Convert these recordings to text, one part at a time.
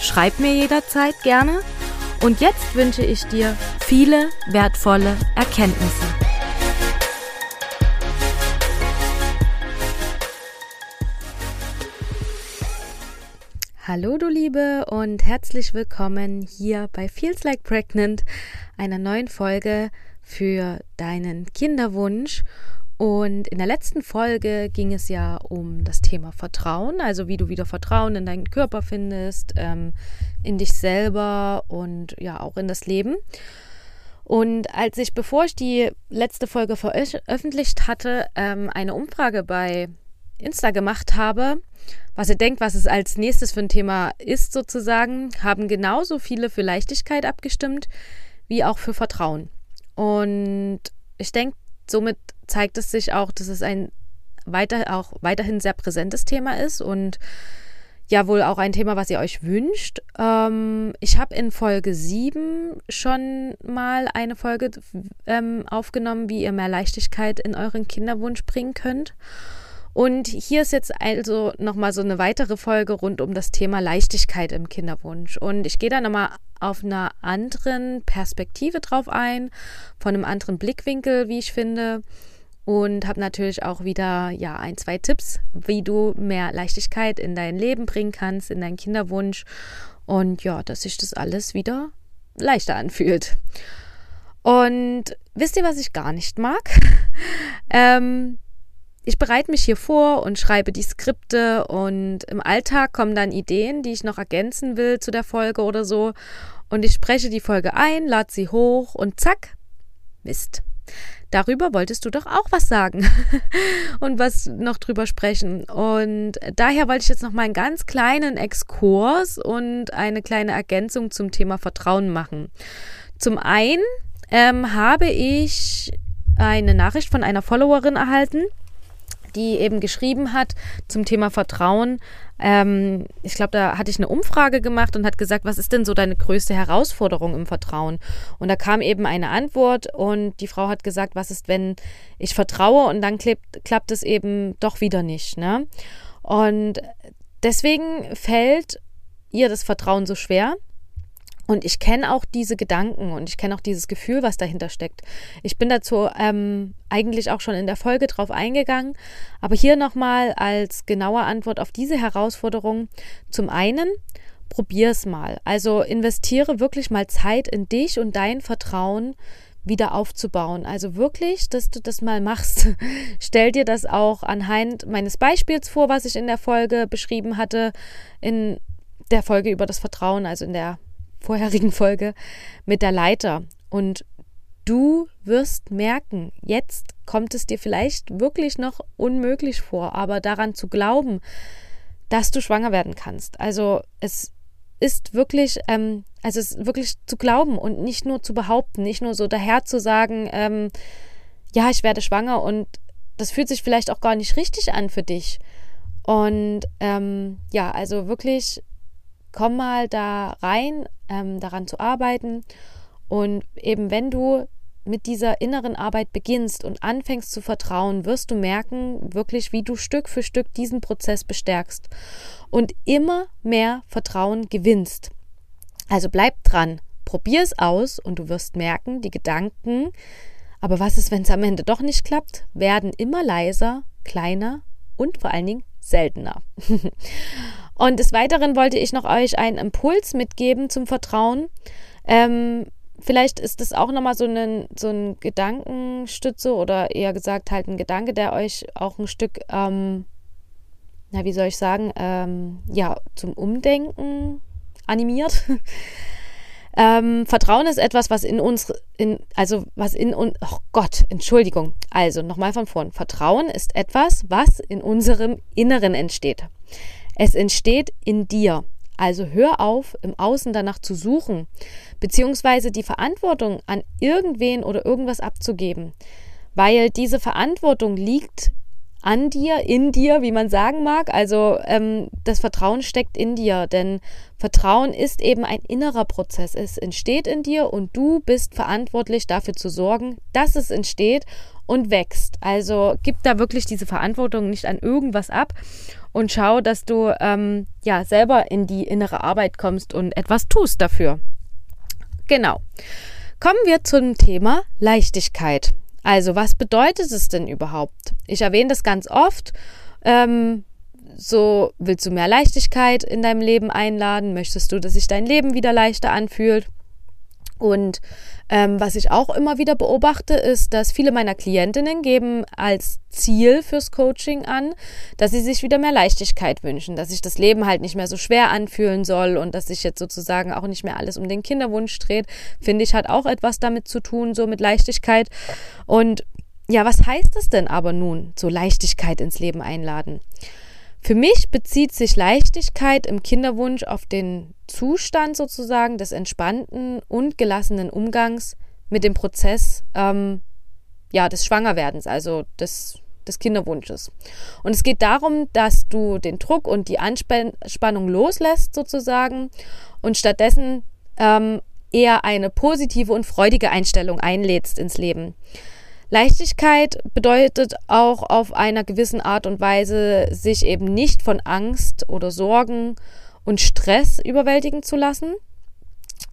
Schreib mir jederzeit gerne. Und jetzt wünsche ich dir viele wertvolle Erkenntnisse. Hallo du Liebe und herzlich willkommen hier bei Feels Like Pregnant, einer neuen Folge für deinen Kinderwunsch. Und in der letzten Folge ging es ja um das Thema Vertrauen, also wie du wieder Vertrauen in deinen Körper findest, ähm, in dich selber und ja auch in das Leben. Und als ich, bevor ich die letzte Folge veröffentlicht hatte, ähm, eine Umfrage bei Insta gemacht habe, was ihr denkt, was es als nächstes für ein Thema ist sozusagen, haben genauso viele für Leichtigkeit abgestimmt, wie auch für Vertrauen. Und ich denke, somit zeigt es sich auch, dass es ein weiter, auch weiterhin sehr präsentes Thema ist und ja wohl auch ein Thema, was ihr euch wünscht. Ähm, ich habe in Folge 7 schon mal eine Folge ähm, aufgenommen, wie ihr mehr Leichtigkeit in euren Kinderwunsch bringen könnt. Und hier ist jetzt also nochmal so eine weitere Folge rund um das Thema Leichtigkeit im Kinderwunsch. Und ich gehe da nochmal auf einer anderen Perspektive drauf ein, von einem anderen Blickwinkel, wie ich finde und habe natürlich auch wieder ja ein, zwei Tipps, wie du mehr Leichtigkeit in dein Leben bringen kannst, in deinen Kinderwunsch und ja, dass sich das alles wieder leichter anfühlt. Und wisst ihr, was ich gar nicht mag? ähm, ich bereite mich hier vor und schreibe die Skripte und im Alltag kommen dann Ideen, die ich noch ergänzen will zu der Folge oder so. Und ich spreche die Folge ein, lade sie hoch und zack, Mist. Darüber wolltest du doch auch was sagen und was noch drüber sprechen. Und daher wollte ich jetzt noch mal einen ganz kleinen Exkurs und eine kleine Ergänzung zum Thema Vertrauen machen. Zum einen ähm, habe ich eine Nachricht von einer Followerin erhalten, die eben geschrieben hat zum Thema Vertrauen. Ähm, ich glaube, da hatte ich eine Umfrage gemacht und hat gesagt, was ist denn so deine größte Herausforderung im Vertrauen? Und da kam eben eine Antwort und die Frau hat gesagt, was ist, wenn ich vertraue und dann klappt, klappt es eben doch wieder nicht. Ne? Und deswegen fällt ihr das Vertrauen so schwer. Und ich kenne auch diese Gedanken und ich kenne auch dieses Gefühl, was dahinter steckt. Ich bin dazu ähm, eigentlich auch schon in der Folge drauf eingegangen, aber hier nochmal als genaue Antwort auf diese Herausforderung. Zum einen, probier es mal. Also investiere wirklich mal Zeit in dich und dein Vertrauen wieder aufzubauen. Also wirklich, dass du das mal machst. Stell dir das auch anhand meines Beispiels vor, was ich in der Folge beschrieben hatte, in der Folge über das Vertrauen, also in der vorherigen Folge mit der Leiter. Und du wirst merken, jetzt kommt es dir vielleicht wirklich noch unmöglich vor, aber daran zu glauben, dass du schwanger werden kannst. Also es ist wirklich, ähm, also es wirklich zu glauben und nicht nur zu behaupten, nicht nur so daher zu sagen, ähm, ja, ich werde schwanger und das fühlt sich vielleicht auch gar nicht richtig an für dich. Und ähm, ja, also wirklich komm mal da rein, ähm, daran zu arbeiten. Und eben wenn du mit dieser inneren Arbeit beginnst und anfängst zu vertrauen, wirst du merken, wirklich, wie du Stück für Stück diesen Prozess bestärkst und immer mehr Vertrauen gewinnst. Also bleib dran, probier es aus und du wirst merken, die Gedanken, aber was ist, wenn es am Ende doch nicht klappt, werden immer leiser, kleiner und vor allen Dingen seltener. Und des Weiteren wollte ich noch euch einen Impuls mitgeben zum Vertrauen. Ähm, vielleicht ist das auch nochmal so ein, so ein Gedankenstütze oder eher gesagt halt ein Gedanke, der euch auch ein Stück, ähm, na, wie soll ich sagen, ähm, ja, zum Umdenken animiert. ähm, Vertrauen ist etwas, was in uns, in, also was in uns, oh Gott, Entschuldigung. Also nochmal von vorn. Vertrauen ist etwas, was in unserem Inneren entsteht. Es entsteht in dir. Also hör auf, im Außen danach zu suchen, beziehungsweise die Verantwortung an irgendwen oder irgendwas abzugeben, weil diese Verantwortung liegt an dir, in dir, wie man sagen mag. Also ähm, das Vertrauen steckt in dir, denn Vertrauen ist eben ein innerer Prozess. Es entsteht in dir und du bist verantwortlich dafür zu sorgen, dass es entsteht und wächst. Also gib da wirklich diese Verantwortung nicht an irgendwas ab und schau, dass du ähm, ja selber in die innere Arbeit kommst und etwas tust dafür. Genau. Kommen wir zum Thema Leichtigkeit. Also, was bedeutet es denn überhaupt? Ich erwähne das ganz oft. Ähm, so, willst du mehr Leichtigkeit in deinem Leben einladen? Möchtest du, dass sich dein Leben wieder leichter anfühlt? Und ähm, was ich auch immer wieder beobachte, ist, dass viele meiner Klientinnen geben als Ziel fürs Coaching an, dass sie sich wieder mehr Leichtigkeit wünschen, dass sich das Leben halt nicht mehr so schwer anfühlen soll und dass sich jetzt sozusagen auch nicht mehr alles um den Kinderwunsch dreht, finde ich, hat auch etwas damit zu tun, so mit Leichtigkeit. Und ja, was heißt das denn aber nun, so Leichtigkeit ins Leben einladen? Für mich bezieht sich Leichtigkeit im Kinderwunsch auf den Zustand sozusagen des entspannten und gelassenen Umgangs mit dem Prozess ähm, ja, des Schwangerwerdens, also des, des Kinderwunsches. Und es geht darum, dass du den Druck und die Anspannung loslässt sozusagen und stattdessen ähm, eher eine positive und freudige Einstellung einlädst ins Leben. Leichtigkeit bedeutet auch auf einer gewissen Art und Weise, sich eben nicht von Angst oder Sorgen und Stress überwältigen zu lassen,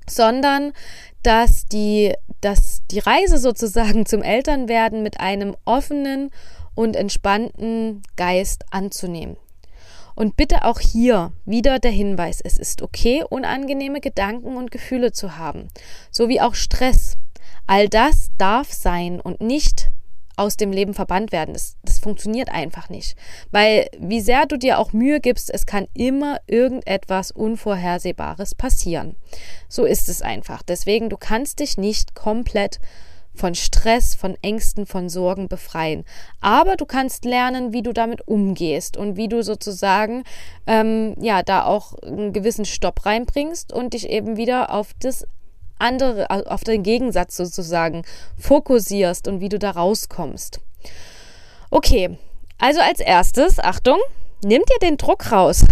sondern dass die, dass die Reise sozusagen zum Elternwerden mit einem offenen und entspannten Geist anzunehmen. Und bitte auch hier wieder der Hinweis, es ist okay, unangenehme Gedanken und Gefühle zu haben, so wie auch Stress. All das darf sein und nicht aus dem Leben verbannt werden. Das, das funktioniert einfach nicht. Weil wie sehr du dir auch Mühe gibst, es kann immer irgendetwas Unvorhersehbares passieren. So ist es einfach. Deswegen, du kannst dich nicht komplett von Stress, von Ängsten, von Sorgen befreien. Aber du kannst lernen, wie du damit umgehst und wie du sozusagen ähm, ja da auch einen gewissen Stopp reinbringst und dich eben wieder auf das andere, auf den Gegensatz sozusagen fokussierst und wie du da rauskommst. Okay, also als erstes, Achtung, nimm dir den Druck raus.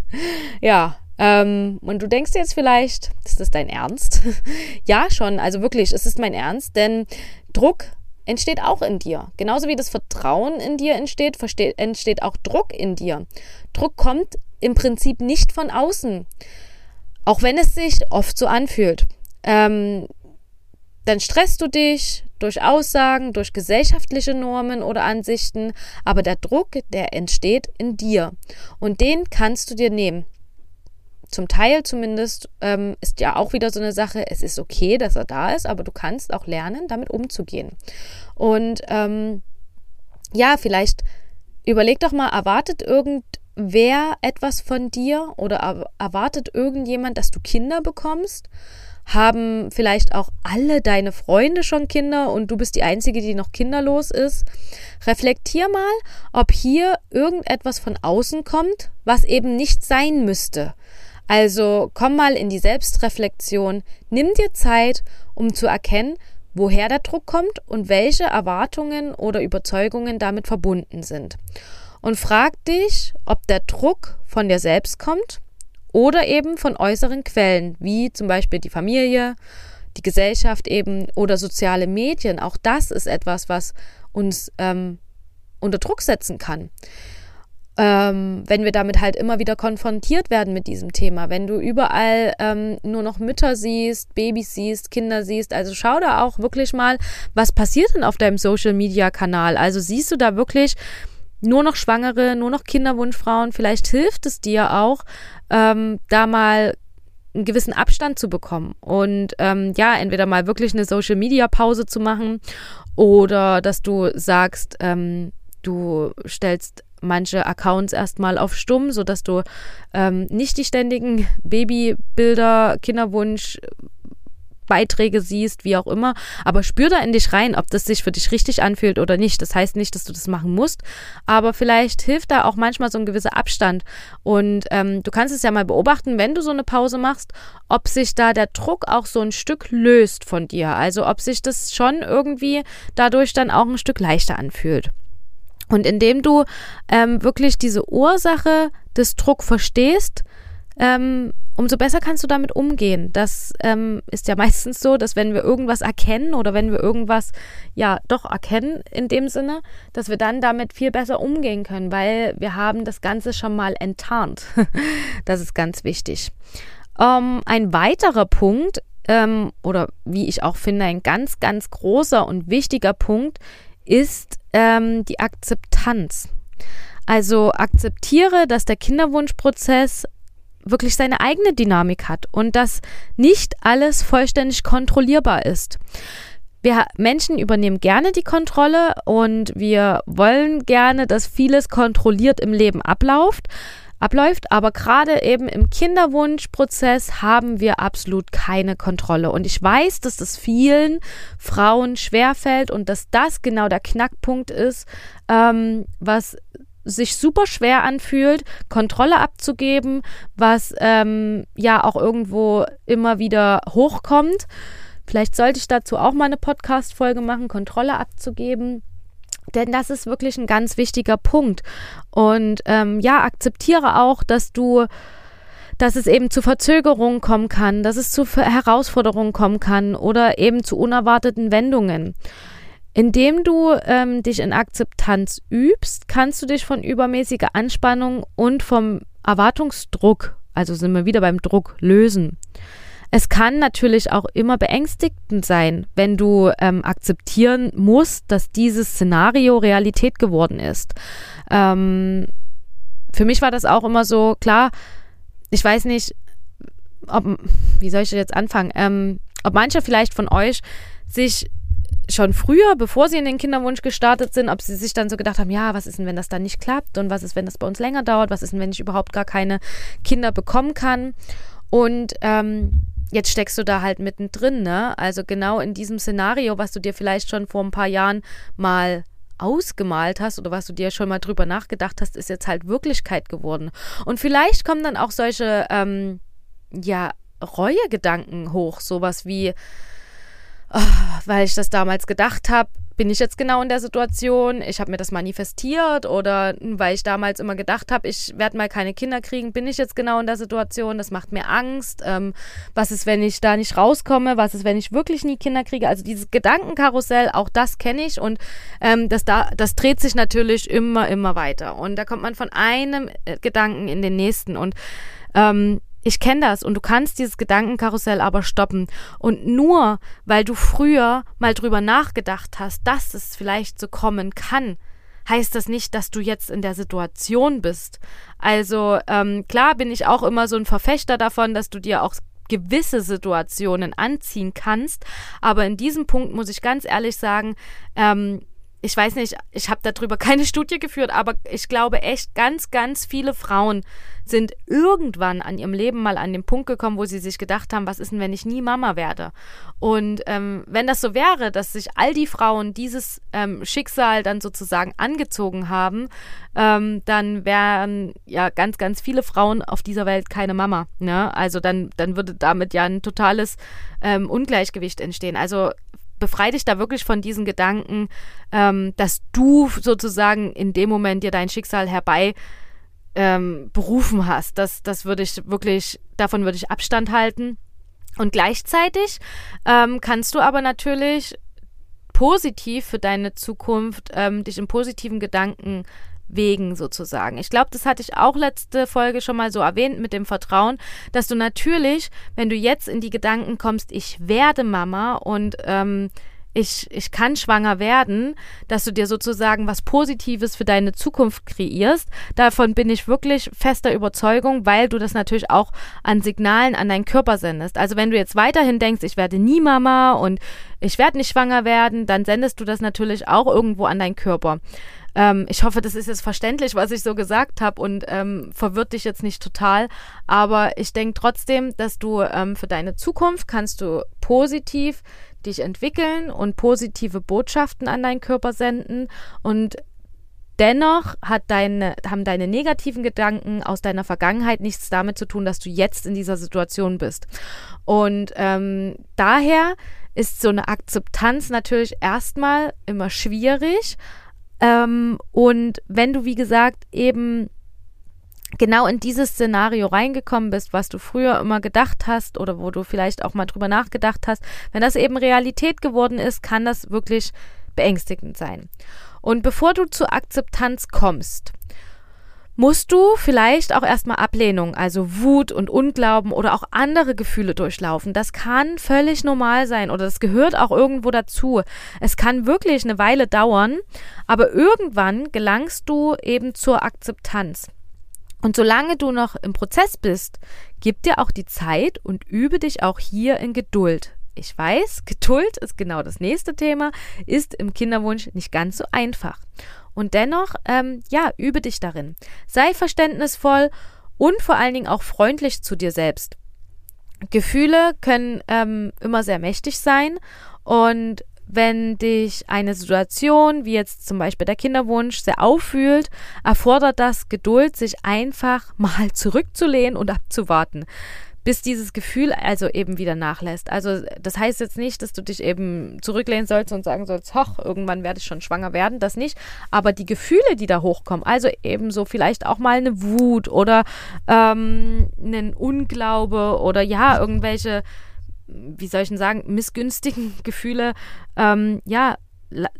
ja, ähm, und du denkst jetzt vielleicht, ist das dein Ernst? ja, schon, also wirklich, es ist mein Ernst, denn Druck entsteht auch in dir. Genauso wie das Vertrauen in dir entsteht, entsteht auch Druck in dir. Druck kommt im Prinzip nicht von außen, auch wenn es sich oft so anfühlt ähm, dann stresst du dich durch Aussagen, durch gesellschaftliche Normen oder Ansichten, aber der Druck, der entsteht in dir und den kannst du dir nehmen. Zum Teil zumindest ähm, ist ja auch wieder so eine Sache, es ist okay, dass er da ist, aber du kannst auch lernen, damit umzugehen. Und ähm, ja, vielleicht überleg doch mal, erwartet irgendwer etwas von dir oder erwartet irgendjemand, dass du Kinder bekommst? Haben vielleicht auch alle deine Freunde schon Kinder und du bist die Einzige, die noch kinderlos ist? Reflektier mal, ob hier irgendetwas von außen kommt, was eben nicht sein müsste. Also komm mal in die Selbstreflexion, nimm dir Zeit, um zu erkennen, woher der Druck kommt und welche Erwartungen oder Überzeugungen damit verbunden sind. Und frag dich, ob der Druck von dir selbst kommt oder eben von äußeren Quellen, wie zum Beispiel die Familie, die Gesellschaft eben oder soziale Medien. Auch das ist etwas, was uns ähm, unter Druck setzen kann. Ähm, wenn wir damit halt immer wieder konfrontiert werden mit diesem Thema, wenn du überall ähm, nur noch Mütter siehst, Babys siehst, Kinder siehst, also schau da auch wirklich mal, was passiert denn auf deinem Social Media Kanal. Also siehst du da wirklich nur noch Schwangere, nur noch Kinderwunschfrauen. Vielleicht hilft es dir auch, ähm, da mal einen gewissen Abstand zu bekommen und ähm, ja, entweder mal wirklich eine Social Media Pause zu machen oder dass du sagst, ähm, du stellst manche Accounts erstmal auf stumm, sodass du ähm, nicht die ständigen Babybilder, Kinderwunsch Beiträge siehst, wie auch immer. Aber spür da in dich rein, ob das sich für dich richtig anfühlt oder nicht. Das heißt nicht, dass du das machen musst, aber vielleicht hilft da auch manchmal so ein gewisser Abstand. Und ähm, du kannst es ja mal beobachten, wenn du so eine Pause machst, ob sich da der Druck auch so ein Stück löst von dir. Also ob sich das schon irgendwie dadurch dann auch ein Stück leichter anfühlt. Und indem du ähm, wirklich diese Ursache des Druck verstehst, ähm, umso besser kannst du damit umgehen. Das ähm, ist ja meistens so, dass wenn wir irgendwas erkennen oder wenn wir irgendwas ja doch erkennen in dem Sinne, dass wir dann damit viel besser umgehen können, weil wir haben das Ganze schon mal enttarnt. das ist ganz wichtig. Ähm, ein weiterer Punkt ähm, oder wie ich auch finde, ein ganz, ganz großer und wichtiger Punkt ist ähm, die Akzeptanz. Also akzeptiere, dass der Kinderwunschprozess wirklich seine eigene Dynamik hat und dass nicht alles vollständig kontrollierbar ist. Wir Menschen übernehmen gerne die Kontrolle und wir wollen gerne, dass vieles kontrolliert im Leben abläuft, abläuft, aber gerade eben im Kinderwunschprozess haben wir absolut keine Kontrolle. Und ich weiß, dass das vielen Frauen schwerfällt und dass das genau der Knackpunkt ist, ähm, was sich super schwer anfühlt, Kontrolle abzugeben, was ähm, ja auch irgendwo immer wieder hochkommt. Vielleicht sollte ich dazu auch mal eine Podcast-Folge machen, Kontrolle abzugeben. Denn das ist wirklich ein ganz wichtiger Punkt. Und ähm, ja, akzeptiere auch, dass du dass es eben zu Verzögerungen kommen kann, dass es zu Herausforderungen kommen kann oder eben zu unerwarteten Wendungen. Indem du ähm, dich in Akzeptanz übst, kannst du dich von übermäßiger Anspannung und vom Erwartungsdruck, also sind wir wieder beim Druck, lösen. Es kann natürlich auch immer beängstigend sein, wenn du ähm, akzeptieren musst, dass dieses Szenario Realität geworden ist. Ähm, für mich war das auch immer so, klar, ich weiß nicht, ob, wie soll ich jetzt anfangen, ähm, ob manche vielleicht von euch sich schon früher, bevor sie in den Kinderwunsch gestartet sind, ob sie sich dann so gedacht haben, ja, was ist denn, wenn das dann nicht klappt und was ist, wenn das bei uns länger dauert, was ist denn, wenn ich überhaupt gar keine Kinder bekommen kann. Und ähm, jetzt steckst du da halt mittendrin, ne? Also genau in diesem Szenario, was du dir vielleicht schon vor ein paar Jahren mal ausgemalt hast oder was du dir schon mal drüber nachgedacht hast, ist jetzt halt Wirklichkeit geworden. Und vielleicht kommen dann auch solche, ähm, ja, Reuegedanken hoch, sowas wie, oh, weil ich das damals gedacht habe, bin ich jetzt genau in der Situation, ich habe mir das manifestiert oder weil ich damals immer gedacht habe, ich werde mal keine Kinder kriegen, bin ich jetzt genau in der Situation, das macht mir Angst. Ähm, was ist, wenn ich da nicht rauskomme? Was ist, wenn ich wirklich nie Kinder kriege? Also dieses Gedankenkarussell, auch das kenne ich und ähm, das, da, das dreht sich natürlich immer, immer weiter. Und da kommt man von einem äh, Gedanken in den nächsten und ähm, ich kenne das und du kannst dieses Gedankenkarussell aber stoppen. Und nur weil du früher mal drüber nachgedacht hast, dass es vielleicht so kommen kann, heißt das nicht, dass du jetzt in der Situation bist. Also ähm, klar bin ich auch immer so ein Verfechter davon, dass du dir auch gewisse Situationen anziehen kannst. Aber in diesem Punkt muss ich ganz ehrlich sagen, ähm, ich weiß nicht, ich habe darüber keine Studie geführt, aber ich glaube echt, ganz, ganz viele Frauen sind irgendwann an ihrem Leben mal an den Punkt gekommen, wo sie sich gedacht haben, was ist denn, wenn ich nie Mama werde? Und ähm, wenn das so wäre, dass sich all die Frauen dieses ähm, Schicksal dann sozusagen angezogen haben, ähm, dann wären ja ganz, ganz viele Frauen auf dieser Welt keine Mama. Ne? Also dann, dann würde damit ja ein totales ähm, Ungleichgewicht entstehen. Also befreie dich da wirklich von diesen Gedanken, ähm, dass du sozusagen in dem Moment dir dein Schicksal herbei ähm, berufen hast. Das, das würde ich wirklich, davon würde ich Abstand halten. Und gleichzeitig ähm, kannst du aber natürlich positiv für deine Zukunft ähm, dich in positiven Gedanken Wegen sozusagen. Ich glaube, das hatte ich auch letzte Folge schon mal so erwähnt mit dem Vertrauen, dass du natürlich, wenn du jetzt in die Gedanken kommst, ich werde Mama und ähm, ich, ich kann schwanger werden, dass du dir sozusagen was Positives für deine Zukunft kreierst. Davon bin ich wirklich fester Überzeugung, weil du das natürlich auch an Signalen an deinen Körper sendest. Also wenn du jetzt weiterhin denkst, ich werde nie Mama und ich werde nicht schwanger werden, dann sendest du das natürlich auch irgendwo an deinen Körper. Ähm, ich hoffe, das ist jetzt verständlich, was ich so gesagt habe und ähm, verwirrt dich jetzt nicht total. Aber ich denke trotzdem, dass du ähm, für deine Zukunft kannst du positiv dich entwickeln und positive Botschaften an deinen Körper senden und Dennoch deine, haben deine negativen Gedanken aus deiner Vergangenheit nichts damit zu tun, dass du jetzt in dieser Situation bist. Und ähm, daher ist so eine Akzeptanz natürlich erstmal immer schwierig, ähm, und wenn du, wie gesagt, eben genau in dieses Szenario reingekommen bist, was du früher immer gedacht hast oder wo du vielleicht auch mal drüber nachgedacht hast, wenn das eben Realität geworden ist, kann das wirklich beängstigend sein. Und bevor du zur Akzeptanz kommst, musst du vielleicht auch erstmal Ablehnung, also Wut und Unglauben oder auch andere Gefühle durchlaufen. Das kann völlig normal sein oder das gehört auch irgendwo dazu. Es kann wirklich eine Weile dauern, aber irgendwann gelangst du eben zur Akzeptanz. Und solange du noch im Prozess bist, gib dir auch die Zeit und übe dich auch hier in Geduld. Ich weiß, Geduld ist genau das nächste Thema, ist im Kinderwunsch nicht ganz so einfach. Und dennoch, ähm, ja, übe dich darin. Sei verständnisvoll und vor allen Dingen auch freundlich zu dir selbst. Gefühle können ähm, immer sehr mächtig sein und wenn dich eine Situation, wie jetzt zum Beispiel der Kinderwunsch, sehr auffühlt, erfordert das Geduld, sich einfach mal zurückzulehnen und abzuwarten bis dieses Gefühl also eben wieder nachlässt. Also das heißt jetzt nicht, dass du dich eben zurücklehnen sollst und sagen sollst, hoch, irgendwann werde ich schon schwanger werden, das nicht. Aber die Gefühle, die da hochkommen, also eben so vielleicht auch mal eine Wut oder ähm, einen Unglaube oder ja, irgendwelche, wie soll ich denn sagen, missgünstigen Gefühle, ähm, ja,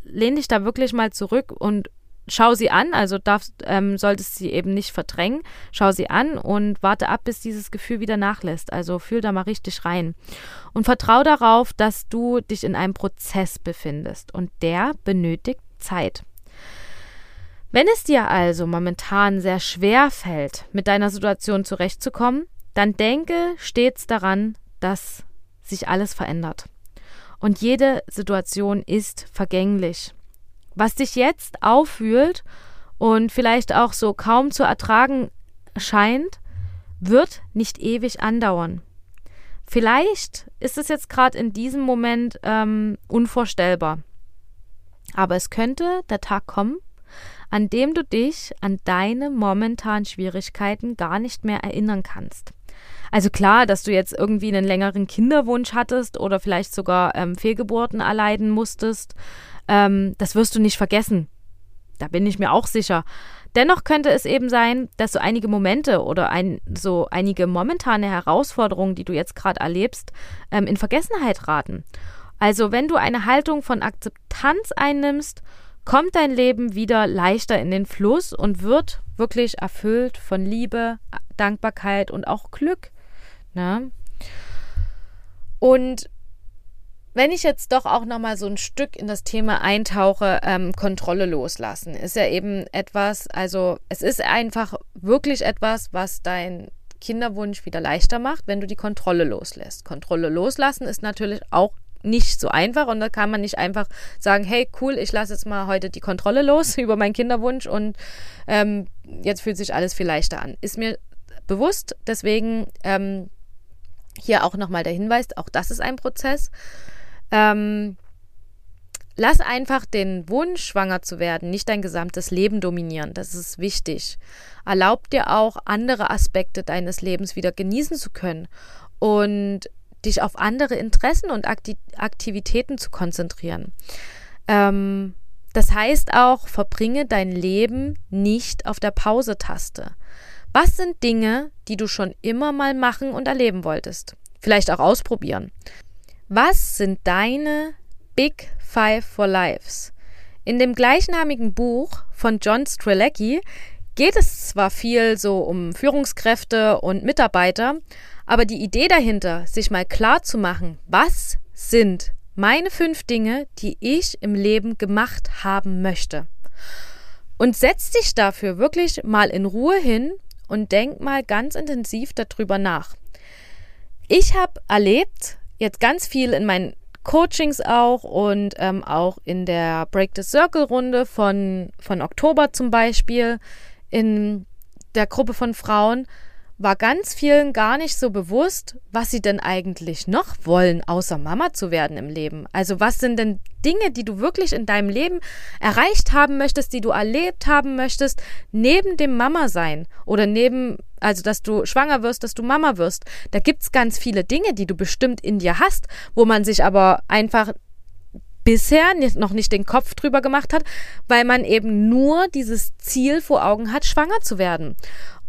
lehn dich da wirklich mal zurück und schau sie an, also darfst, ähm, solltest sie eben nicht verdrängen. Schau sie an und warte ab, bis dieses Gefühl wieder nachlässt. Also fühl da mal richtig rein. Und vertrau darauf, dass du dich in einem Prozess befindest und der benötigt Zeit. Wenn es dir also momentan sehr schwer fällt, mit deiner Situation zurechtzukommen, dann denke stets daran, dass sich alles verändert. Und jede Situation ist vergänglich. Was dich jetzt auffühlt und vielleicht auch so kaum zu ertragen scheint, wird nicht ewig andauern. Vielleicht ist es jetzt gerade in diesem Moment ähm, unvorstellbar. Aber es könnte der Tag kommen, an dem du dich an deine momentanen Schwierigkeiten gar nicht mehr erinnern kannst. Also klar, dass du jetzt irgendwie einen längeren Kinderwunsch hattest oder vielleicht sogar ähm, Fehlgeburten erleiden musstest, ähm, das wirst du nicht vergessen. Da bin ich mir auch sicher. Dennoch könnte es eben sein, dass so einige Momente oder ein, so einige momentane Herausforderungen, die du jetzt gerade erlebst, ähm, in Vergessenheit raten. Also wenn du eine Haltung von Akzeptanz einnimmst, kommt dein Leben wieder leichter in den Fluss und wird wirklich erfüllt von Liebe, Dankbarkeit und auch Glück. Ne? Und wenn ich jetzt doch auch noch mal so ein Stück in das Thema eintauche, ähm, Kontrolle loslassen, ist ja eben etwas, also es ist einfach wirklich etwas, was dein Kinderwunsch wieder leichter macht, wenn du die Kontrolle loslässt. Kontrolle loslassen ist natürlich auch nicht so einfach und da kann man nicht einfach sagen, hey cool, ich lasse jetzt mal heute die Kontrolle los über meinen Kinderwunsch und ähm, jetzt fühlt sich alles viel leichter an. Ist mir bewusst, deswegen ähm, hier auch nochmal der Hinweis, auch das ist ein Prozess. Ähm, lass einfach den Wunsch, schwanger zu werden, nicht dein gesamtes Leben dominieren. Das ist wichtig. Erlaub dir auch, andere Aspekte deines Lebens wieder genießen zu können und dich auf andere Interessen und Aktivitäten zu konzentrieren. Ähm, das heißt auch, verbringe dein Leben nicht auf der Pause-Taste. Was sind Dinge, die du schon immer mal machen und erleben wolltest? Vielleicht auch ausprobieren. Was sind deine Big Five for Lives? In dem gleichnamigen Buch von John Strelecki geht es zwar viel so um Führungskräfte und Mitarbeiter, aber die Idee dahinter, sich mal klar zu machen, was sind meine fünf Dinge, die ich im Leben gemacht haben möchte. Und setz dich dafür wirklich mal in Ruhe hin und denk mal ganz intensiv darüber nach. Ich habe erlebt, jetzt ganz viel in meinen Coachings auch und ähm, auch in der Break the Circle Runde von, von Oktober zum Beispiel in der Gruppe von Frauen, war ganz vielen gar nicht so bewusst, was sie denn eigentlich noch wollen, außer Mama zu werden im Leben. Also was sind denn Dinge, die du wirklich in deinem Leben erreicht haben möchtest, die du erlebt haben möchtest, neben dem Mama sein oder neben, also dass du schwanger wirst, dass du Mama wirst. Da gibt es ganz viele Dinge, die du bestimmt in dir hast, wo man sich aber einfach bisher noch nicht den Kopf drüber gemacht hat, weil man eben nur dieses Ziel vor Augen hat, schwanger zu werden.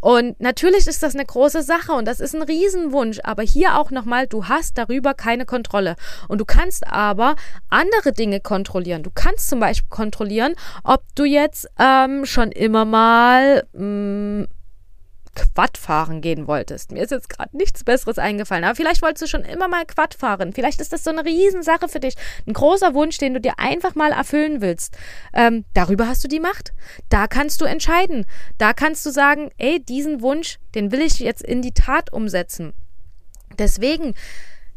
Und natürlich ist das eine große Sache und das ist ein Riesenwunsch, aber hier auch nochmal, du hast darüber keine Kontrolle. Und du kannst aber andere Dinge kontrollieren. Du kannst zum Beispiel kontrollieren, ob du jetzt ähm, schon immer mal mh, mm, Quad fahren gehen wolltest. Mir ist jetzt gerade nichts Besseres eingefallen, aber vielleicht wolltest du schon immer mal Quad fahren. Vielleicht ist das so eine Riesensache für dich. Ein großer Wunsch, den du dir einfach mal erfüllen willst. Ähm, darüber hast du die Macht. Da kannst du entscheiden. Da kannst du sagen, ey, diesen Wunsch, den will ich jetzt in die Tat umsetzen. Deswegen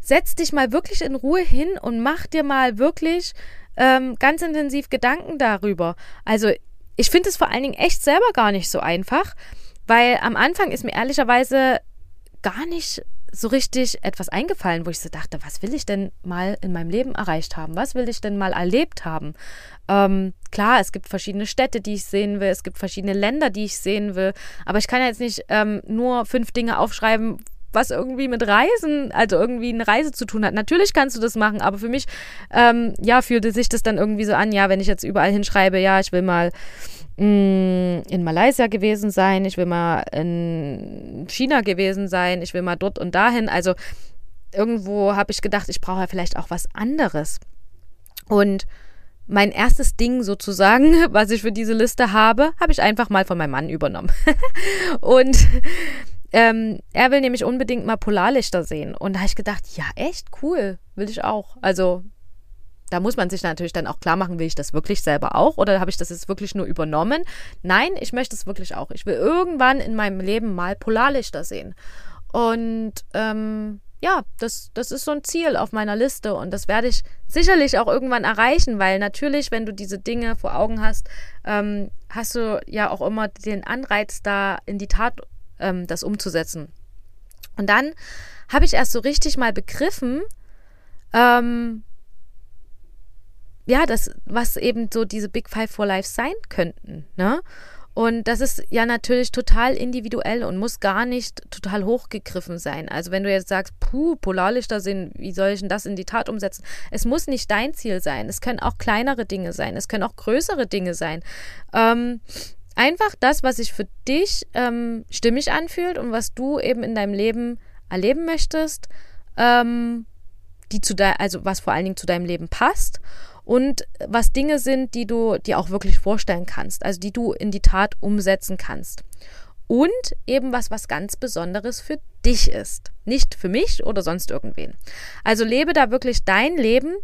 setz dich mal wirklich in Ruhe hin und mach dir mal wirklich ähm, ganz intensiv Gedanken darüber. Also ich finde es vor allen Dingen echt selber gar nicht so einfach. Weil am Anfang ist mir ehrlicherweise gar nicht so richtig etwas eingefallen, wo ich so dachte, was will ich denn mal in meinem Leben erreicht haben? Was will ich denn mal erlebt haben? Ähm, klar, es gibt verschiedene Städte, die ich sehen will, es gibt verschiedene Länder, die ich sehen will, aber ich kann jetzt nicht ähm, nur fünf Dinge aufschreiben, was irgendwie mit Reisen, also irgendwie eine Reise zu tun hat. Natürlich kannst du das machen, aber für mich, ähm, ja, fühlte sich das dann irgendwie so an, ja, wenn ich jetzt überall hinschreibe, ja, ich will mal Mm, in Malaysia gewesen sein, ich will mal in China gewesen sein, ich will mal dort und dahin. Also irgendwo habe ich gedacht, ich brauche ja vielleicht auch was anderes. Und mein erstes Ding sozusagen, was ich für diese Liste habe, habe ich einfach mal von meinem Mann übernommen. und ähm, er will nämlich unbedingt mal Polarlichter sehen. Und da habe ich gedacht, ja, echt cool, will ich auch. Also da muss man sich natürlich dann auch klar machen, will ich das wirklich selber auch oder habe ich das jetzt wirklich nur übernommen? Nein, ich möchte es wirklich auch. Ich will irgendwann in meinem Leben mal Polarlichter sehen. Und ähm, ja, das, das ist so ein Ziel auf meiner Liste und das werde ich sicherlich auch irgendwann erreichen, weil natürlich, wenn du diese Dinge vor Augen hast, ähm, hast du ja auch immer den Anreiz, da in die Tat ähm, das umzusetzen. Und dann habe ich erst so richtig mal begriffen, ähm, ja, das, was eben so diese Big Five for Life sein könnten, ne? Und das ist ja natürlich total individuell und muss gar nicht total hochgegriffen sein. Also wenn du jetzt sagst, puh, Polarlichter sind, wie soll ich denn das in die Tat umsetzen? Es muss nicht dein Ziel sein. Es können auch kleinere Dinge sein. Es können auch größere Dinge sein. Ähm, einfach das, was sich für dich ähm, stimmig anfühlt und was du eben in deinem Leben erleben möchtest, ähm, die zu de also was vor allen Dingen zu deinem Leben passt und was Dinge sind, die du dir auch wirklich vorstellen kannst, also die du in die Tat umsetzen kannst. Und eben was, was ganz Besonderes für dich ist. Nicht für mich oder sonst irgendwen. Also lebe da wirklich dein Leben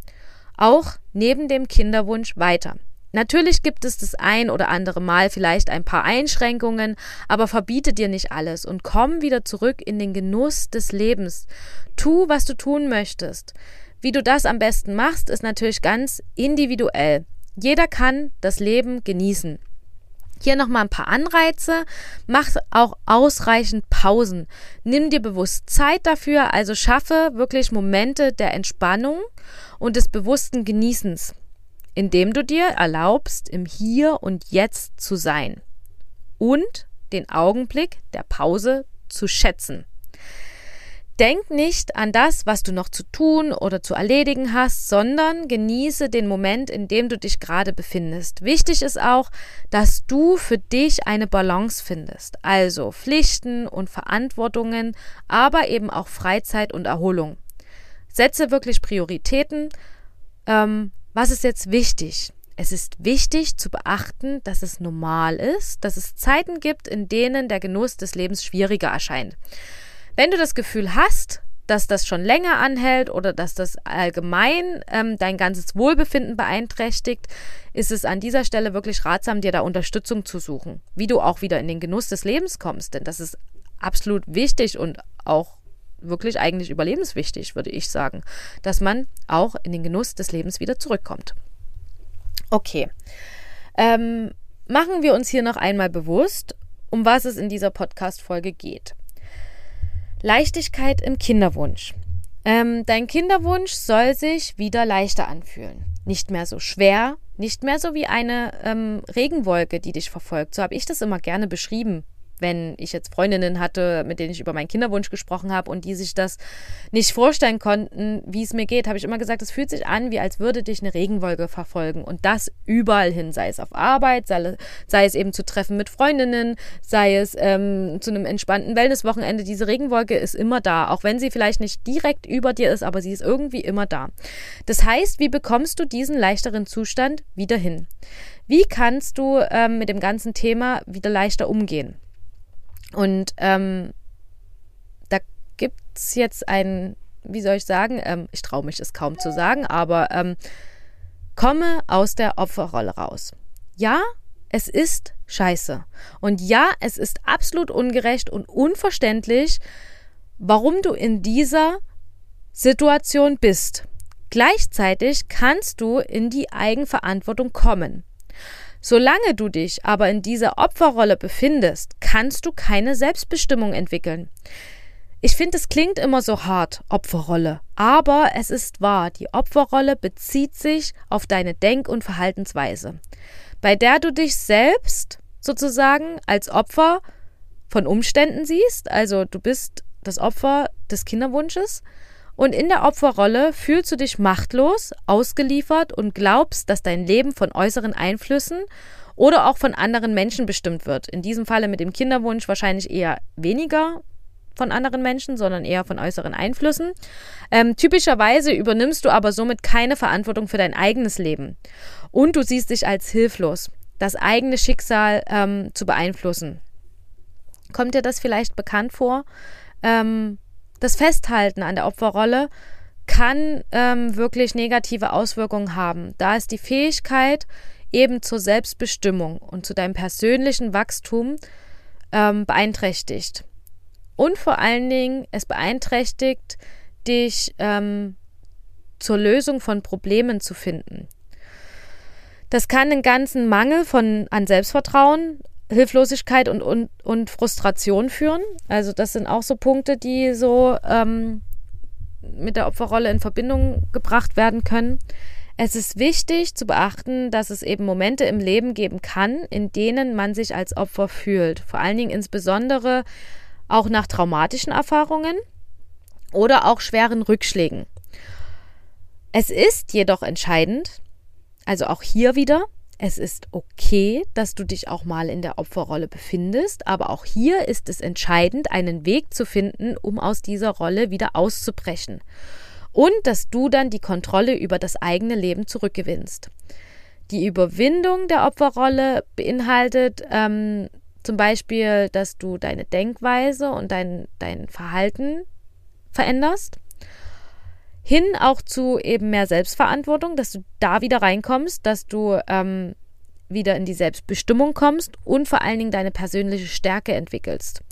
auch neben dem Kinderwunsch weiter. Natürlich gibt es das ein oder andere Mal vielleicht ein paar Einschränkungen, aber verbiete dir nicht alles und komm wieder zurück in den Genuss des Lebens. Tu, was du tun möchtest. Wie du das am besten machst, ist natürlich ganz individuell. Jeder kann das Leben genießen. Hier nochmal ein paar Anreize. Mach auch ausreichend Pausen. Nimm dir bewusst Zeit dafür, also schaffe wirklich Momente der Entspannung und des bewussten Genießens, indem du dir erlaubst, im Hier und Jetzt zu sein und den Augenblick der Pause zu schätzen. Denk nicht an das, was du noch zu tun oder zu erledigen hast, sondern genieße den Moment, in dem du dich gerade befindest. Wichtig ist auch, dass du für dich eine Balance findest, also Pflichten und Verantwortungen, aber eben auch Freizeit und Erholung. Setze wirklich Prioritäten. Ähm, was ist jetzt wichtig? Es ist wichtig zu beachten, dass es normal ist, dass es Zeiten gibt, in denen der Genuss des Lebens schwieriger erscheint. Wenn du das Gefühl hast, dass das schon länger anhält oder dass das allgemein ähm, dein ganzes Wohlbefinden beeinträchtigt, ist es an dieser Stelle wirklich ratsam, dir da Unterstützung zu suchen, wie du auch wieder in den Genuss des Lebens kommst. Denn das ist absolut wichtig und auch wirklich eigentlich überlebenswichtig, würde ich sagen, dass man auch in den Genuss des Lebens wieder zurückkommt. Okay. Ähm, machen wir uns hier noch einmal bewusst, um was es in dieser Podcast-Folge geht. Leichtigkeit im Kinderwunsch. Ähm, dein Kinderwunsch soll sich wieder leichter anfühlen. Nicht mehr so schwer, nicht mehr so wie eine ähm, Regenwolke, die dich verfolgt. So habe ich das immer gerne beschrieben wenn ich jetzt Freundinnen hatte, mit denen ich über meinen Kinderwunsch gesprochen habe und die sich das nicht vorstellen konnten, wie es mir geht, habe ich immer gesagt, es fühlt sich an, wie als würde dich eine Regenwolke verfolgen und das überall hin, sei es auf Arbeit, sei, sei es eben zu Treffen mit Freundinnen, sei es ähm, zu einem entspannten Wellnesswochenende. Diese Regenwolke ist immer da, auch wenn sie vielleicht nicht direkt über dir ist, aber sie ist irgendwie immer da. Das heißt, wie bekommst du diesen leichteren Zustand wieder hin? Wie kannst du ähm, mit dem ganzen Thema wieder leichter umgehen? Und ähm, da gibt es jetzt ein, wie soll ich sagen, ähm, ich traue mich es kaum zu sagen, aber ähm, komme aus der Opferrolle raus. Ja, es ist scheiße. Und ja, es ist absolut ungerecht und unverständlich, warum du in dieser Situation bist. Gleichzeitig kannst du in die Eigenverantwortung kommen. Solange du dich aber in dieser Opferrolle befindest, kannst du keine Selbstbestimmung entwickeln. Ich finde, es klingt immer so hart, Opferrolle. Aber es ist wahr, die Opferrolle bezieht sich auf deine Denk- und Verhaltensweise, bei der du dich selbst sozusagen als Opfer von Umständen siehst. Also du bist das Opfer des Kinderwunsches und in der Opferrolle fühlst du dich machtlos, ausgeliefert und glaubst, dass dein Leben von äußeren Einflüssen oder auch von anderen Menschen bestimmt wird. In diesem Falle mit dem Kinderwunsch wahrscheinlich eher weniger von anderen Menschen, sondern eher von äußeren Einflüssen. Ähm, typischerweise übernimmst du aber somit keine Verantwortung für dein eigenes Leben. Und du siehst dich als hilflos, das eigene Schicksal ähm, zu beeinflussen. Kommt dir das vielleicht bekannt vor? Ähm, das Festhalten an der Opferrolle kann ähm, wirklich negative Auswirkungen haben. Da ist die Fähigkeit eben zur Selbstbestimmung und zu deinem persönlichen Wachstum ähm, beeinträchtigt. Und vor allen Dingen, es beeinträchtigt dich ähm, zur Lösung von Problemen zu finden. Das kann einen ganzen Mangel von, an Selbstvertrauen Hilflosigkeit und, und, und Frustration führen. Also das sind auch so Punkte, die so ähm, mit der Opferrolle in Verbindung gebracht werden können. Es ist wichtig zu beachten, dass es eben Momente im Leben geben kann, in denen man sich als Opfer fühlt. Vor allen Dingen insbesondere auch nach traumatischen Erfahrungen oder auch schweren Rückschlägen. Es ist jedoch entscheidend, also auch hier wieder, es ist okay, dass du dich auch mal in der Opferrolle befindest, aber auch hier ist es entscheidend, einen Weg zu finden, um aus dieser Rolle wieder auszubrechen. Und dass du dann die Kontrolle über das eigene Leben zurückgewinnst. Die Überwindung der Opferrolle beinhaltet ähm, zum Beispiel, dass du deine Denkweise und dein, dein Verhalten veränderst hin auch zu eben mehr Selbstverantwortung, dass du da wieder reinkommst, dass du ähm, wieder in die Selbstbestimmung kommst und vor allen Dingen deine persönliche Stärke entwickelst.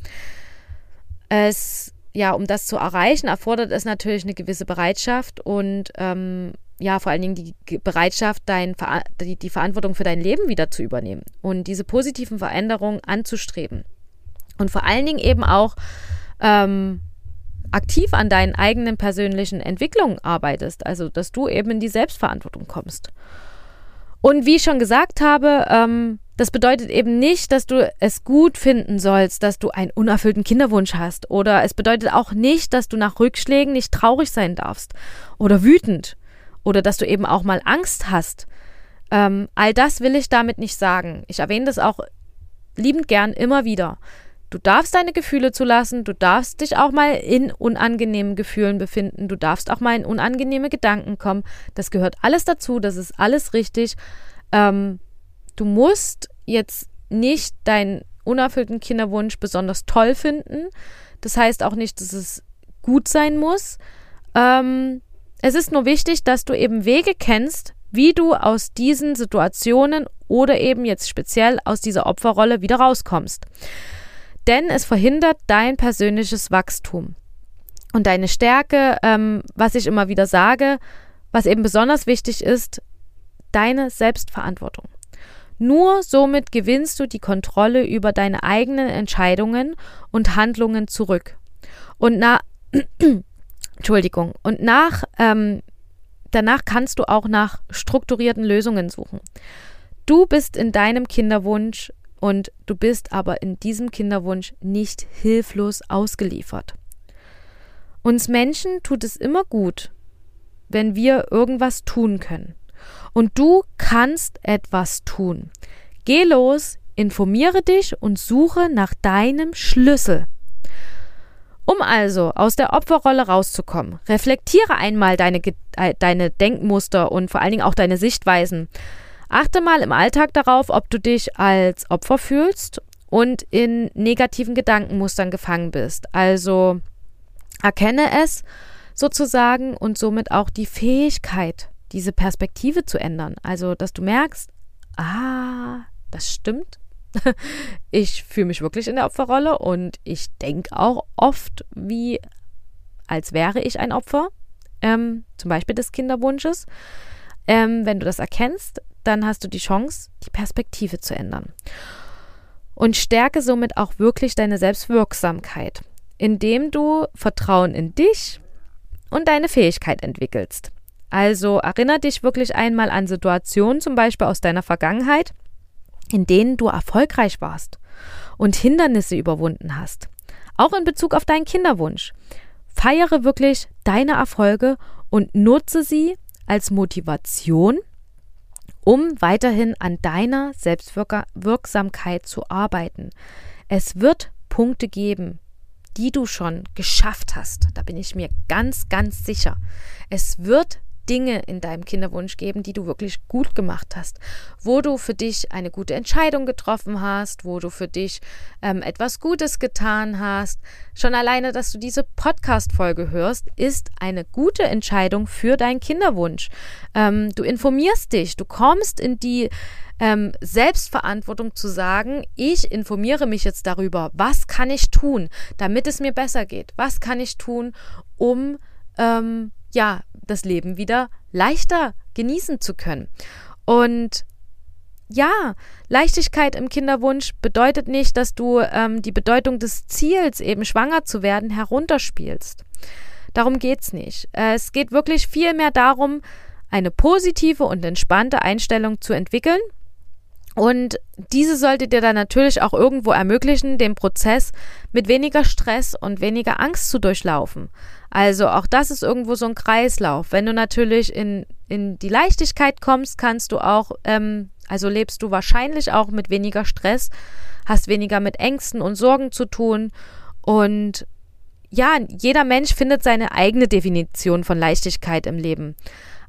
Es, ja, um das zu erreichen, erfordert es natürlich eine gewisse Bereitschaft und ähm, ja, vor allen Dingen die Bereitschaft, dein, die, die Verantwortung für dein Leben wieder zu übernehmen und diese positiven Veränderungen anzustreben. Und vor allen Dingen eben auch ähm, aktiv an deinen eigenen persönlichen Entwicklungen arbeitest, also dass du eben in die Selbstverantwortung kommst. Und wie ich schon gesagt habe, ähm, das bedeutet eben nicht, dass du es gut finden sollst, dass du einen unerfüllten Kinderwunsch hast. Oder es bedeutet auch nicht, dass du nach Rückschlägen nicht traurig sein darfst oder wütend. Oder dass du eben auch mal Angst hast. Ähm, all das will ich damit nicht sagen. Ich erwähne das auch liebend gern immer wieder. Du darfst deine Gefühle zulassen, du darfst dich auch mal in unangenehmen Gefühlen befinden, du darfst auch mal in unangenehme Gedanken kommen. Das gehört alles dazu, das ist alles richtig. Ähm, du musst jetzt nicht deinen unerfüllten Kinderwunsch besonders toll finden. Das heißt auch nicht, dass es gut sein muss. Ähm, es ist nur wichtig, dass du eben Wege kennst, wie du aus diesen Situationen oder eben jetzt speziell aus dieser Opferrolle wieder rauskommst. Denn es verhindert dein persönliches Wachstum. Und deine Stärke, ähm, was ich immer wieder sage, was eben besonders wichtig ist, deine Selbstverantwortung. Nur somit gewinnst du die Kontrolle über deine eigenen Entscheidungen und Handlungen zurück. Und na, Entschuldigung, und nach, ähm, danach kannst du auch nach strukturierten Lösungen suchen. Du bist in deinem Kinderwunsch und du bist aber in diesem Kinderwunsch nicht hilflos ausgeliefert. Uns Menschen tut es immer gut, wenn wir irgendwas tun können. Und du kannst etwas tun. Geh los, informiere dich und suche nach deinem Schlüssel. Um also aus der Opferrolle rauszukommen, reflektiere einmal deine, äh, deine Denkmuster und vor allen Dingen auch deine Sichtweisen. Achte mal im Alltag darauf, ob du dich als Opfer fühlst und in negativen Gedankenmustern gefangen bist. Also erkenne es sozusagen und somit auch die Fähigkeit, diese Perspektive zu ändern. Also, dass du merkst, ah, das stimmt. Ich fühle mich wirklich in der Opferrolle und ich denke auch oft, wie als wäre ich ein Opfer, ähm, zum Beispiel des Kinderwunsches. Ähm, wenn du das erkennst, dann hast du die Chance, die Perspektive zu ändern. Und stärke somit auch wirklich deine Selbstwirksamkeit, indem du Vertrauen in dich und deine Fähigkeit entwickelst. Also erinnere dich wirklich einmal an Situationen, zum Beispiel aus deiner Vergangenheit, in denen du erfolgreich warst und Hindernisse überwunden hast. Auch in Bezug auf deinen Kinderwunsch. Feiere wirklich deine Erfolge und nutze sie als Motivation, um weiterhin an deiner Selbstwirksamkeit zu arbeiten. Es wird Punkte geben, die du schon geschafft hast. Da bin ich mir ganz, ganz sicher. Es wird Dinge in deinem Kinderwunsch geben, die du wirklich gut gemacht hast, wo du für dich eine gute Entscheidung getroffen hast, wo du für dich ähm, etwas Gutes getan hast. Schon alleine, dass du diese Podcast-Folge hörst, ist eine gute Entscheidung für deinen Kinderwunsch. Ähm, du informierst dich, du kommst in die ähm, Selbstverantwortung zu sagen, ich informiere mich jetzt darüber, was kann ich tun, damit es mir besser geht, was kann ich tun, um ähm, ja, das Leben wieder leichter genießen zu können. Und ja, Leichtigkeit im Kinderwunsch bedeutet nicht, dass du ähm, die Bedeutung des Ziels, eben schwanger zu werden, herunterspielst. Darum geht es nicht. Äh, es geht wirklich vielmehr darum, eine positive und entspannte Einstellung zu entwickeln. Und diese sollte dir dann natürlich auch irgendwo ermöglichen, den Prozess mit weniger Stress und weniger Angst zu durchlaufen. Also auch das ist irgendwo so ein Kreislauf. Wenn du natürlich in, in die Leichtigkeit kommst, kannst du auch, ähm, also lebst du wahrscheinlich auch mit weniger Stress, hast weniger mit Ängsten und Sorgen zu tun. Und ja, jeder Mensch findet seine eigene Definition von Leichtigkeit im Leben.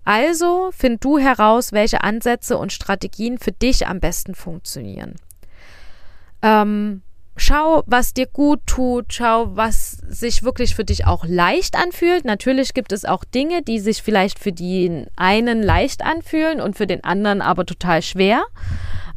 Also find du heraus, welche Ansätze und Strategien für dich am besten funktionieren. Ähm, schau, was dir gut tut, schau, was sich wirklich für dich auch leicht anfühlt. Natürlich gibt es auch Dinge, die sich vielleicht für den einen leicht anfühlen und für den anderen aber total schwer.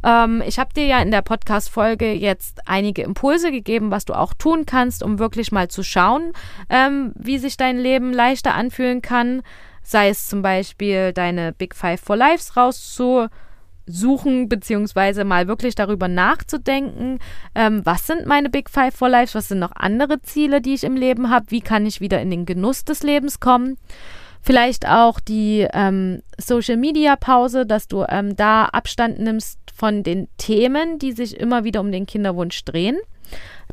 Ähm, ich habe dir ja in der Podcast-Folge jetzt einige Impulse gegeben, was du auch tun kannst, um wirklich mal zu schauen, ähm, wie sich dein Leben leichter anfühlen kann. Sei es zum Beispiel deine Big Five for Lives rauszu suchen, beziehungsweise mal wirklich darüber nachzudenken, ähm, was sind meine Big Five for Lives, was sind noch andere Ziele, die ich im Leben habe, wie kann ich wieder in den Genuss des Lebens kommen. Vielleicht auch die ähm, Social Media Pause, dass du ähm, da Abstand nimmst von den Themen, die sich immer wieder um den Kinderwunsch drehen.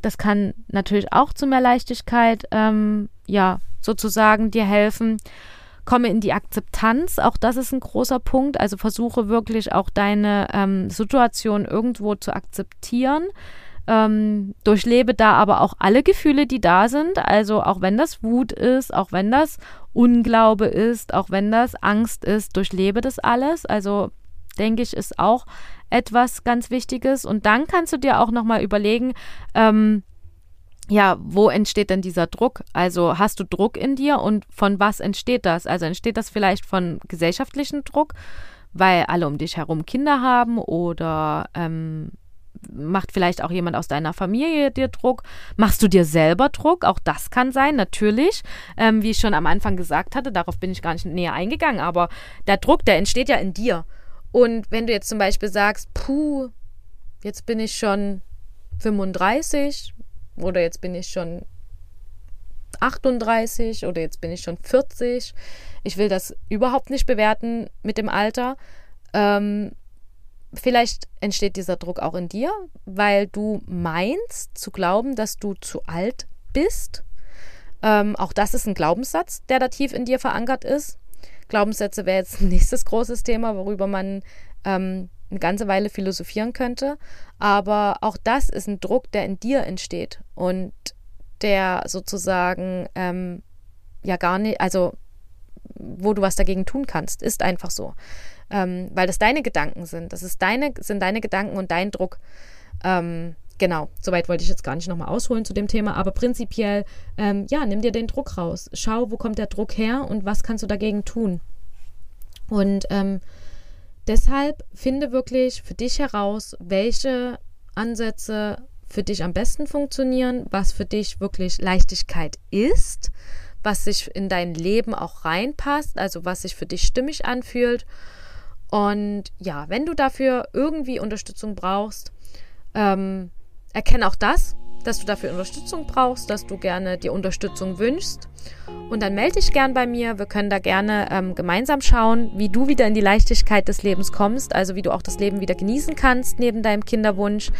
Das kann natürlich auch zu mehr Leichtigkeit, ähm, ja, sozusagen dir helfen komme in die Akzeptanz. Auch das ist ein großer Punkt. Also versuche wirklich auch deine ähm, Situation irgendwo zu akzeptieren. Ähm, durchlebe da aber auch alle Gefühle, die da sind. Also auch wenn das Wut ist, auch wenn das Unglaube ist, auch wenn das Angst ist, durchlebe das alles. Also denke ich, ist auch etwas ganz Wichtiges. Und dann kannst du dir auch nochmal überlegen, ähm, ja, wo entsteht denn dieser Druck? Also hast du Druck in dir und von was entsteht das? Also entsteht das vielleicht von gesellschaftlichem Druck, weil alle um dich herum Kinder haben oder ähm, macht vielleicht auch jemand aus deiner Familie dir Druck? Machst du dir selber Druck? Auch das kann sein, natürlich. Ähm, wie ich schon am Anfang gesagt hatte, darauf bin ich gar nicht näher eingegangen, aber der Druck, der entsteht ja in dir. Und wenn du jetzt zum Beispiel sagst, puh, jetzt bin ich schon 35, oder jetzt bin ich schon 38 oder jetzt bin ich schon 40. Ich will das überhaupt nicht bewerten mit dem Alter. Ähm, vielleicht entsteht dieser Druck auch in dir, weil du meinst zu glauben, dass du zu alt bist. Ähm, auch das ist ein Glaubenssatz, der da tief in dir verankert ist. Glaubenssätze wäre jetzt ein nächstes großes Thema, worüber man ähm, eine ganze Weile philosophieren könnte. Aber auch das ist ein Druck, der in dir entsteht und der sozusagen ähm, ja gar nicht, also wo du was dagegen tun kannst, ist einfach so. Ähm, weil das deine Gedanken sind. Das ist deine, sind deine Gedanken und dein Druck. Ähm, genau, soweit wollte ich jetzt gar nicht nochmal ausholen zu dem Thema, aber prinzipiell, ähm, ja, nimm dir den Druck raus. Schau, wo kommt der Druck her und was kannst du dagegen tun. Und ähm, Deshalb finde wirklich für dich heraus, welche Ansätze für dich am besten funktionieren, was für dich wirklich Leichtigkeit ist, was sich in dein Leben auch reinpasst, also was sich für dich stimmig anfühlt. Und ja, wenn du dafür irgendwie Unterstützung brauchst, ähm, erkenne auch das, dass du dafür Unterstützung brauchst, dass du gerne dir Unterstützung wünschst. Und dann melde dich gern bei mir. Wir können da gerne ähm, gemeinsam schauen, wie du wieder in die Leichtigkeit des Lebens kommst, also wie du auch das Leben wieder genießen kannst neben deinem Kinderwunsch.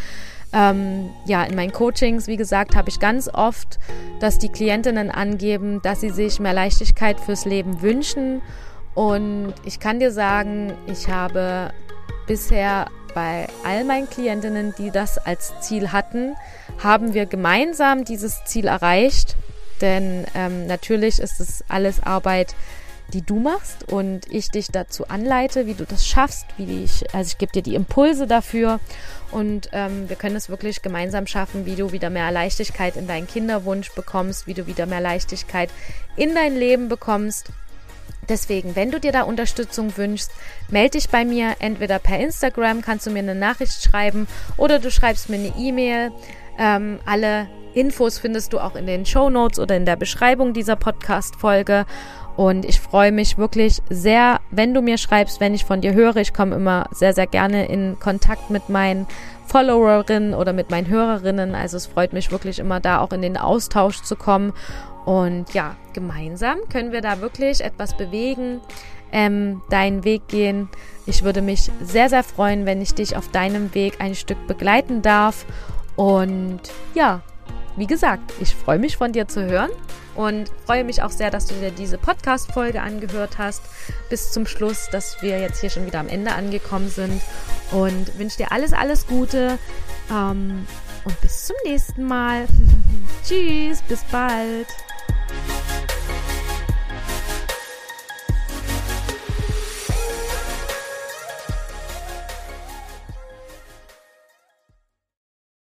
Ähm, ja, in meinen Coachings, wie gesagt, habe ich ganz oft, dass die Klientinnen angeben, dass sie sich mehr Leichtigkeit fürs Leben wünschen. Und ich kann dir sagen, ich habe bisher bei all meinen Klientinnen, die das als Ziel hatten, haben wir gemeinsam dieses Ziel erreicht. Denn ähm, natürlich ist es alles Arbeit, die du machst und ich dich dazu anleite, wie du das schaffst, wie ich, also ich gebe dir die Impulse dafür und ähm, wir können es wirklich gemeinsam schaffen, wie du wieder mehr Leichtigkeit in deinen Kinderwunsch bekommst, wie du wieder mehr Leichtigkeit in dein Leben bekommst Deswegen, wenn du dir da Unterstützung wünschst, melde dich bei mir. Entweder per Instagram kannst du mir eine Nachricht schreiben oder du schreibst mir eine E-Mail. Ähm, alle Infos findest du auch in den Show Notes oder in der Beschreibung dieser Podcast-Folge. Und ich freue mich wirklich sehr, wenn du mir schreibst, wenn ich von dir höre. Ich komme immer sehr, sehr gerne in Kontakt mit meinen Followerinnen oder mit meinen Hörerinnen. Also es freut mich wirklich immer da auch in den Austausch zu kommen. Und ja, gemeinsam können wir da wirklich etwas bewegen, ähm, deinen Weg gehen. Ich würde mich sehr, sehr freuen, wenn ich dich auf deinem Weg ein Stück begleiten darf. Und ja, wie gesagt, ich freue mich von dir zu hören und freue mich auch sehr, dass du dir diese Podcast-Folge angehört hast bis zum Schluss, dass wir jetzt hier schon wieder am Ende angekommen sind und wünsche dir alles, alles Gute ähm, und bis zum nächsten Mal. Tschüss, bis bald. Música